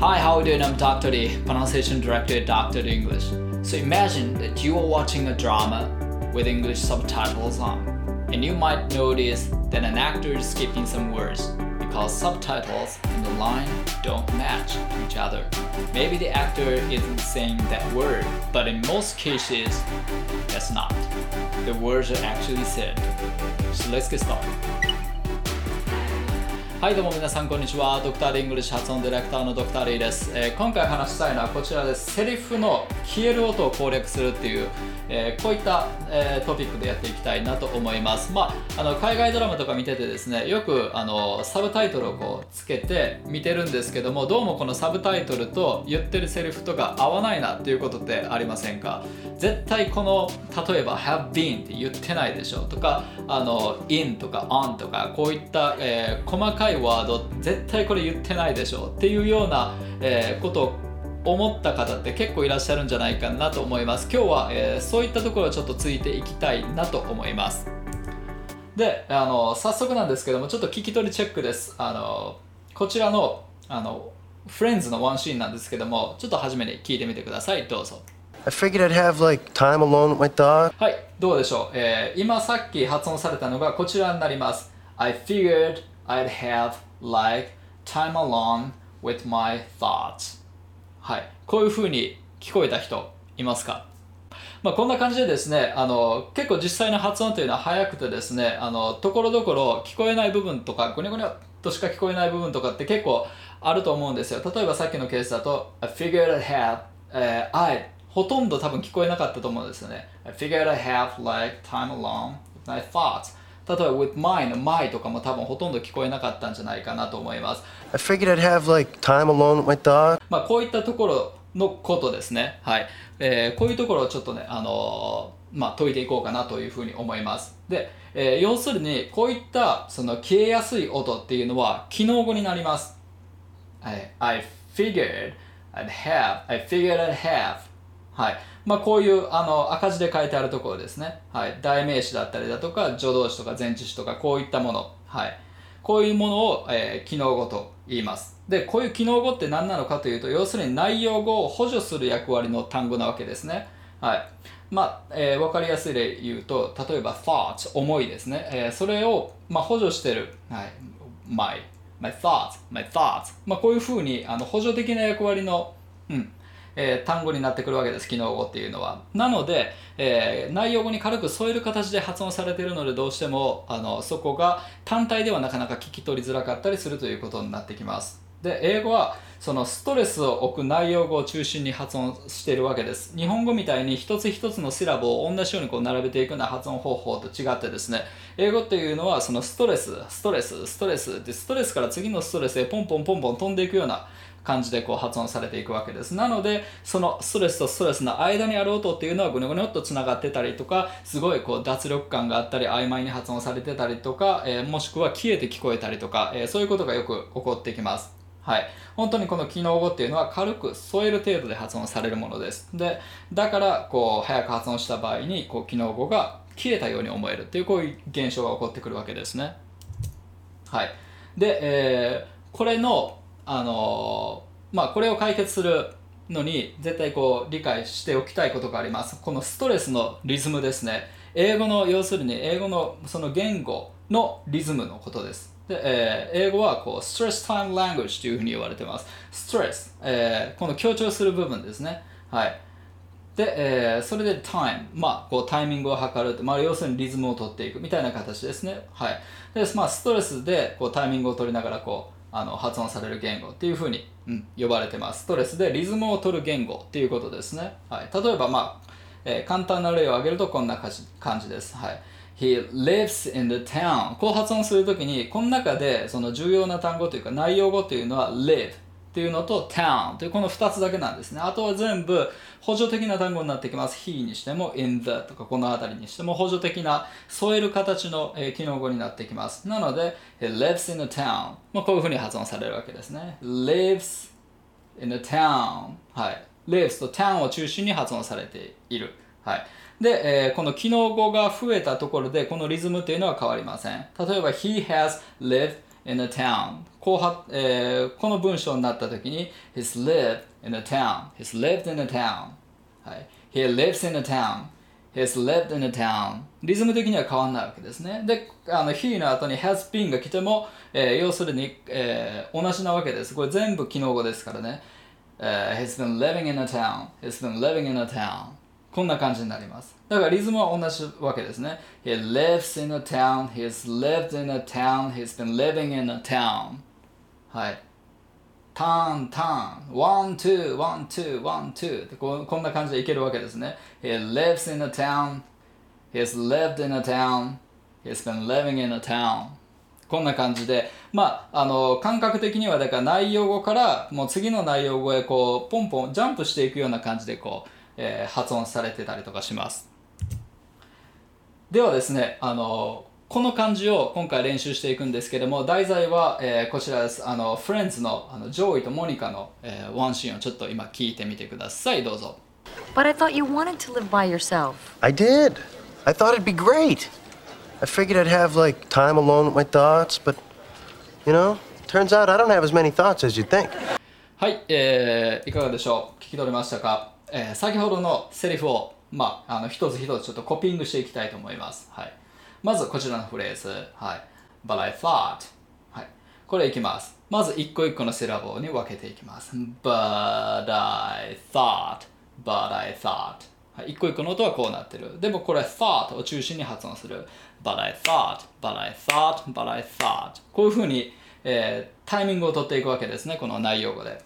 Hi, how are you doing? I'm Dr. D, pronunciation director at Dr. D English. So imagine that you are watching a drama with English subtitles on, and you might notice that an actor is skipping some words because subtitles and the line don't match each other. Maybe the actor isn't saying that word, but in most cases, that's not. The words are actually said. So let's get started. はいどうも皆さんこんにちは。ドクター・リングリッシュ発音ディレクターのドクター・リーです、えー今回話したいのはこちらです。セリフの消える音を攻略するっていう、えーこういった、えートピックでやっていきたいなと思います。まああの海外ドラマとか見ててですねよくあのサブタイトルをこうつけて見てるんですけどもどうもこのサブタイトルと言ってるセリフとか合わないなっていうことってありませんか？絶対この例えば have been って言ってないでしょとかあの in とか on とかこういった、えー細かいワード絶対これ言ってないでしょっていうような、えーことを思った方って結構いらっしゃるんじゃないかなと思います。今日は、えーそういったところをちょっとついていきたいなと思います。であの早速なんですけどもちょっと聞き取りチェックです。あのこちらのあのフレンズのワンシーンなんですけどもちょっと初めに聞いてみてください。どうぞ。I figured I'd have like time alone with my dog. はい、どうでしょう、えー今さっき発音されたのがこちらになります。I figured I'd have like time alone with my thoughts. はい、こういう風に聞こえた人いますか？まあ、こんな感じでですねあの結構実際の発音というのは早くてですねあのところどころ聞こえない部分とかゴニョゴニョとしか聞こえない部分とかって結構あると思うんですよ。例えばさっきのケースだと I figured I have、え I ほとんど多分聞こえなかったと思うんですよね。I figured I have like time alone with my thoughts. 例えば with mine の my とかも多分ほとんど聞こえなかったんじゃないかなと思います I figured I'd have like time alone with my dog. まあ、こういったところのことですね。はい。えーこういうところをちょっとね、あのーまあ、解いていこうかなというふうに思います。で、えー要するに、こういった、その、消えやすい音っていうのは、機能語になります。はい。I figured I'd have, I figured I'd have. はい。まあ、こういう、あの、赤字で書いてあるところですね。はい。代名詞だったりだとか、助動詞とか前置詞とか、こういったもの。はい。こういうものを、えー機能語と言います。で、こういう機能語って何なのかというと、要するに内容語を補助する役割の単語なわけですね。はい。まあ、えーわかりやすい例言うと、例えば thought、思いですね。えーそれを、まあ、補助してる。はい。my, my thoughts, my thoughts。まあ、こういうふうに、あの、補助的な役割の、うん、えー単語になってくるわけです機能語っていうのは。なので、えー内容語に軽く添える形で発音されているのでどうしてもあのそこが単体ではなかなか聞き取りづらかったりするということになってきます。で英語はそのストレスを置く内容語を中心に発音しているわけです。日本語みたいに一つ一つのシラボを同じようにこう並べていくような発音方法と違ってですね。英語っていうのはそのストレスストレスストレスでストレスから次のストレスへポンポンポンポン飛んでいくような感じでこう発音されていくわけです。なのでそのストレスとストレスの間にある音っていうのはぐにょぐにょっとつながってたりとかすごいこう脱力感があったり曖昧に発音されてたりとか、えーもしくは消えて聞こえたりとか、えーそういうことがよく起こってきます。はい、本当にこの機能語っていうのは軽く添える程度で発音されるものです。でだからこう早く発音した場合にこう機能語が消えたように思えるっていうこういう現象が起こってくるわけですね。はい、で、えーこれの、あのまあ、これを解決するのに絶対こう理解しておきたいことがあります。このストレスのリズムですね。英語の要するに英語のその言語のリズムのことです。で、えー英語はこう stress time language というふうに言われてます。ストレス、えーこの強調する部分ですね。はい。で、えーそれで time、まあ、こうタイミングを測る、まあ、要するにリズムを取っていくみたいな形ですね。はい。で、まあ、ストレスでこうタイミングを取りながらこうあの発音される言語っていうふうに、うん、呼ばれてます。ストレスでリズムを取る言語っていうことですね。はい。例えば、まあ、えー簡単な例を挙げるとこんな感じです。はい。He lives in the town こう発音するときにこの中でその重要な単語というか内容語というのは live っていうのと town というこの2つだけなんですね。あとは全部補助的な単語になってきます。he にしても in the とかこの辺りにしても補助的な添える形の、えー機能語になってきます。なので he lives in a town まあこういうふうに発音されるわけですね。lives in a town はい lives と town を中心に発音されている。はい。で、えーこの機能語が増えたところでこのリズムというのは変わりません。例えば he has lived in a town 後半、えーこの文章になった時に He's lived in a town He's lived in a town、はい、He lives in a town He's lived in a town リズム的には変わらないわけですねであの He の後に has been が来ても、えー要するに、えー同じなわけですこれ全部機能語ですからね、えー He's been living in a town He's been living in a town こんな感じになります。だからリズムは同じわけですね。He lives in a town, he's lived in a town, he's been living in a town. はい。ターンターン。 One, two, one, two, one, twoこ。んな感じでいけるわけですね。He lives in a town, he's lived in a town, he's been living in a town. こんな感じで。まあ、あの、感覚的には、だから内容語から、もう次の内容語へこう、ポンポン、ジャンプしていくような感じでこう、えー発音されてたりとかします。ではですね、あのこの漢字を今回練習していくんですけども、題材は、えーこちらです。あの、フレンズのあのジョーイとモニカの、えーワンシーンをちょっと今聞いてみてください。どうぞ。But I thought you wanted to live by yourself. I did. I thought it'd be great. I figured I'd have, like, time alone with my thoughts, but, you know, turns out I don't have as many thoughts as you'd think. はい、えーいかがでしょう聞き取れましたか、えー先ほどのセリフを、まあ、あの一つ一つちょっとコピングしていきたいと思います。はい、まずこちらのフレーズ、はい、But I thought、はい、これいきます。まず一個一個のセラボに分けていきます。But I thought, but I thought はい、一個一個の音はこうなってる。でもこれ thought を中心に発音する。But I thought, but I thought, but I thought こういうふうに、えータイミングを取っていくわけですね、この内容語で。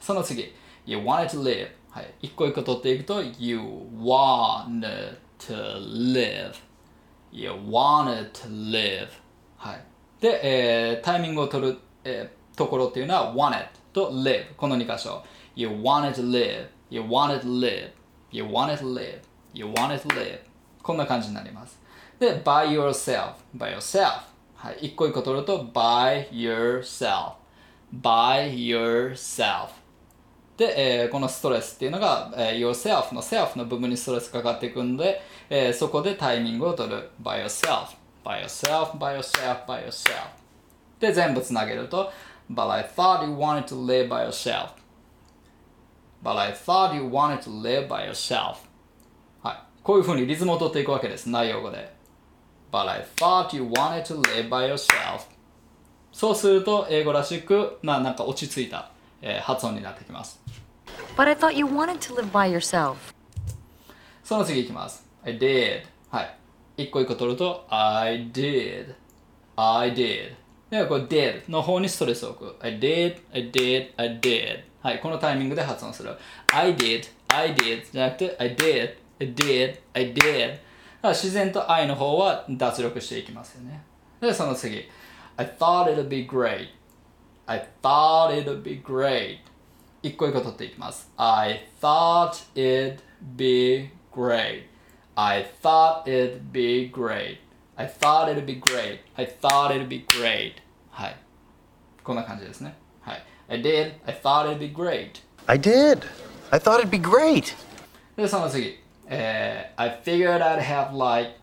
その次、You wanted to live はい、一個一個取っていくと You wanted to live You wanted to live はい。で、えータイミングを取る、えーところっていうのは wanted と live この2箇所 You wanted to live You wanted to live You wanted to live You wanted to live こんな感じになります。で、by yourself by yourself はい。一個一個取ると by yourself by yourself で、えーこのストレスっていうのが、えー yourself の self の部分にストレスかかっていくので、えーそこでタイミングを取る by yourself by yourself by yourself by yourself で全部つなげると but I thought you wanted to live by yourself but I thought you wanted to live by yourself はいこういうふうにリズムを取っていくわけです内容語で but I thought you wanted to live by yourself そうすると英語らしくななんか落ち着いた、えー発音になってきます But I thought you wanted to live by yourself. その次いきます。I did. はい。一個一個取ると、I did. I did. では、これ did の方にストレスを置く。I did, I did, I did. はい。このタイミングで発音する。I did, I did じゃなくて、I did, I did, I did. 自然と I の方は脱力していきますよね。で、その次。I thought it'd be great. I thought it'd be great. 一個一個取っていきます。I thought it'd be great. I thought it'd be great. I thought it'd be great. I thought it'd be great. はい。こんな感じですね。はい。I did. I thought it'd be great. I did. I thought it'd be great. で、その次。えー I figured I'd have like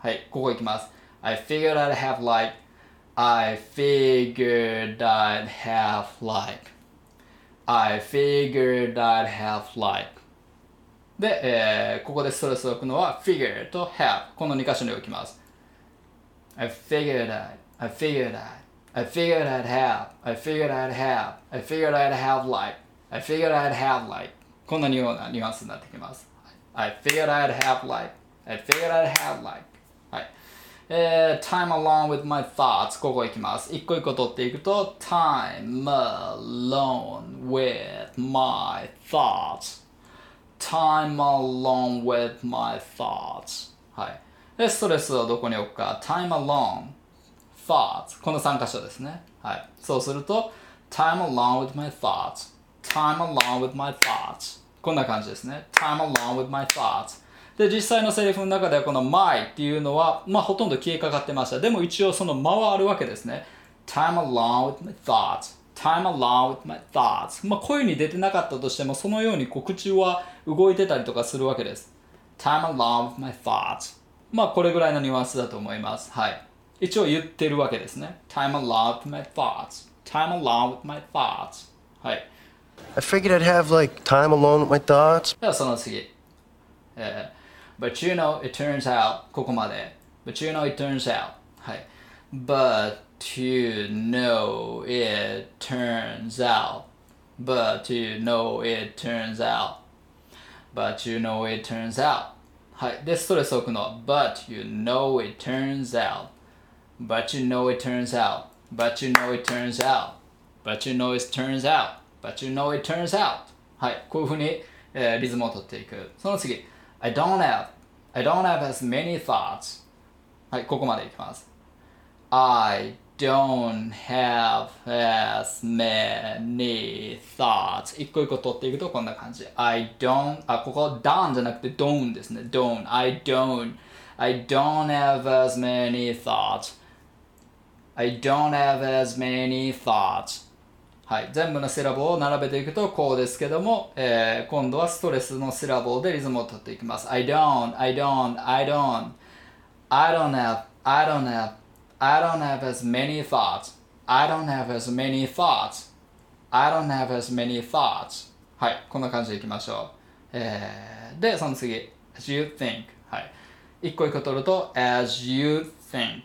はい、ここ行きます。I figured I'd have like I figured I'd have like I figured I'd have like で、えーここでストレスを置くのは figure と have この2箇所に置きます I figured I'd I figured I'd I figured I'd have I figured I'd have I figured I'd have like I figured I'd have like こんなようなニュアンスになってきます I figured I'd have like I figured I'd have like はい えー time along with my thoughts ここ行きます一個一個取っていくと time alone with my thoughts time along with my thoughts はいでストレスをどこに置くか time alone thoughts この3箇所ですねはいそうすると time along with my thoughts time along with my thoughts こんな感じですね time along with my thoughts で実際のセリフの中ではこの my っていうのはまあほとんど消えかかってましたでも一応その間はあるわけですね time along with my thoughts time along with my thoughts まあ声に出てなかったとしてもそのようにこう口は動いてたりとかするわけです time along with my thoughts まあこれぐらいのニュアンスだと思いますはい一応言ってるわけですね。time along with my thoughts. time along with my thoughts. はい。I figured I'd have like time alone with my thoughts. ではその次。えー But you know, it turns out ここまで。But you know, it turns out はい。But you know, it turns out But you know, it turns out But you know, it turns out はい。で、ストレスを置くの。But you know, it turns out But you know, it turns out But you know, it turns out But you know, it turns out But you know, it turns out はい。こういうふうに、えーリズムを取っていく。その次。 I don't have I don't have as many thoughts はい。ここまでいきます。I don't have as many thoughts 一個一個取っていくとこんな感じ I don't あここ don じゃなくて don't ですね don't I don't I don't have as many thoughts I don't have as many thoughts はい、全部のシラボを並べていくとこうですけども、えー今度はストレスのシラボでリズムを取っていきます。I don't, I don't, I don't, I don't have, I don't have, I don't have as many thoughts, I don't have as many thoughts, I don't have as many thoughts はい、こんな感じでいきましょう。えーで、その次、as you think はい。一個一個取ると as you think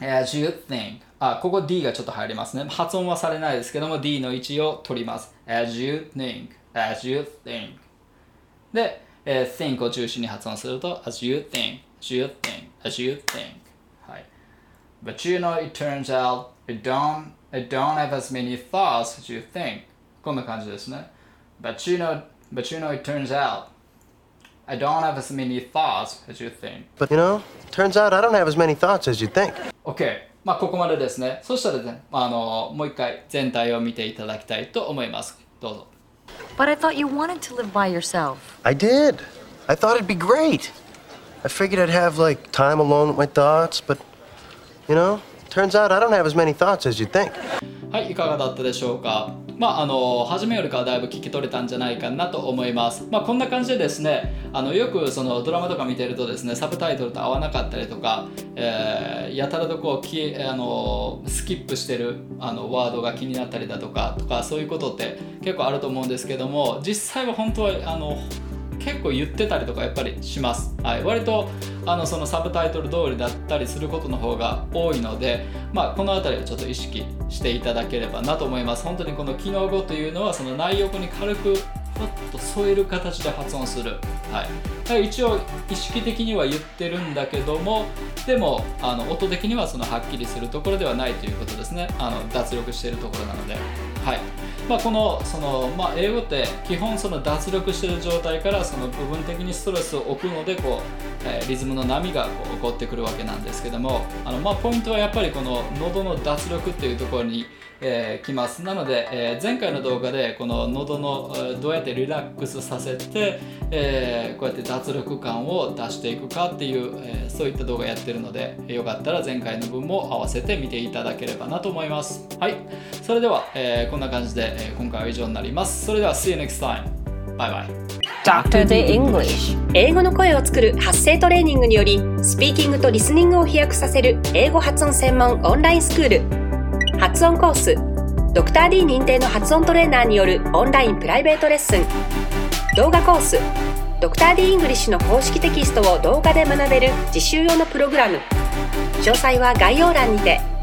as you think あ、ここ D がちょっと入りますね。発音はされないですけども D の位置を取ります。as you think, as you think で、えー think を中心に発音すると as you think, as you think, as you think はい。But you know it turns out it don't, it don't have as many thoughts as you think こんな感じですね。But you know, but you know it turns out I don't have as many thoughts as you think But you know, turns out I don't have as many thoughts as you think. OK。まあ、ここまでですね。そしたらね、あのもう一回全体を見ていただきたいと思います。どうぞ。 But I thought you wanted to live by yourself. I did. I thought it'd be great. I figured I'd have like time alone with my thoughts, but you know, turns out I don't have as many thoughts as you think. はい、いかがだったでしょうか。 まあ、あの初めよりかはだいぶ聞き取れたんじゃないかなと思います。まあ、こんな感じでですね、あのよくそのドラマとか見てるとですね、サブタイトルと合わなかったりとか、えーやたらとこうきえあのスキップしてるあのワードが気になったりだとかとかそういうことって結構あると思うんですけども、実際は本当はあの結構言ってたりとかやっぱりします、はい、割とあのそのサブタイトル通りだったりすることの方が多いので、まあ、この辺りをちょっと意識していただければなと思います。本当にこの機能語というのはその内容に軽くふっと添える形で発音する、はい、はい。一応意識的には言ってるんだけどもでもあの音的にはそのはっきりするところではないということですね。あの脱力しているところなので。はい。まあ、このその、まあ、英語って基本その脱力している状態からその部分的にストレスを置くのでこう、えーリズムの波がこう起こってくるわけなんですけどもあの、まあ、ポイントはやっぱりこの喉の脱力っていうところに、えー来ます。なので、えー前回の動画でこの喉のどうやってリラックスさせて、えーこうやって脱力感を出していくかっていう、えーそういった動画やってるのでよかったら前回の分も合わせて見ていただければなと思います。はい。それでは、えーこんな感じで、え今回は以上になります。それでは See you next time. バイバイ Dr. The English. 英語の声を作る発声トレーニングによりスピーキングとリスニングを飛躍させる英語発音専門オンラインスクール。発音コースドクター d 認定の発音トレーナーによるオンラインプライベートレッスン。動画コース。ドクター d イングリッシュの公式テキストを動画で学べる自習用のプログラム。詳細は概要欄にて。